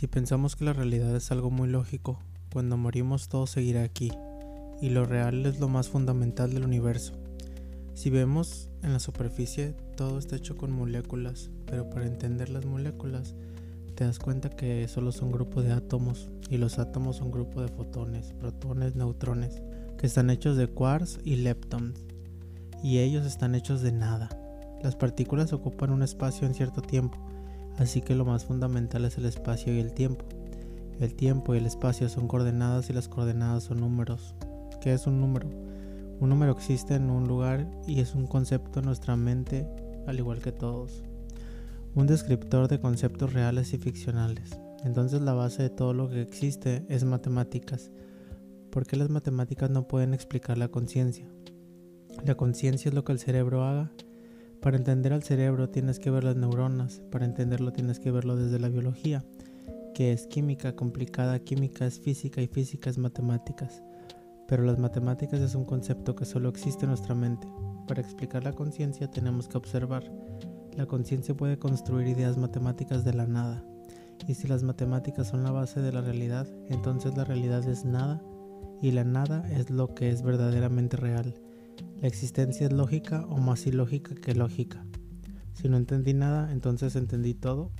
Si pensamos que la realidad es algo muy lógico, cuando morimos todo seguirá aquí, y lo real es lo más fundamental del universo. Si vemos en la superficie, todo está hecho con moléculas, pero para entender las moléculas, te das cuenta que solo son grupo de átomos, y los átomos son grupo de fotones, protones, neutrones, que están hechos de quarks y leptons, y ellos están hechos de nada. Las partículas ocupan un espacio en cierto tiempo, así que lo más fundamental es el espacio y el tiempo. El tiempo y el espacio son coordenadas y las coordenadas son números. ¿Qué es un número? Un número existe en un lugar y es un concepto en nuestra mente al igual que todos. Un descriptor de conceptos reales y ficcionales. Entonces la base de todo lo que existe es matemáticas. ¿Por qué las matemáticas no pueden explicar la conciencia? La conciencia es lo que el cerebro haga. Para entender al cerebro tienes que ver las neuronas, para entenderlo tienes que verlo desde la biología, que es química complicada, química es física y física es matemáticas. Pero las matemáticas es un concepto que solo existe en nuestra mente. Para explicar la conciencia tenemos que observar. La conciencia puede construir ideas matemáticas de la nada. Y si las matemáticas son la base de la realidad, entonces la realidad es nada y la nada es lo que es verdaderamente real. La existencia es lógica o más ilógica que lógica. Si no entendí nada, entonces entendí todo.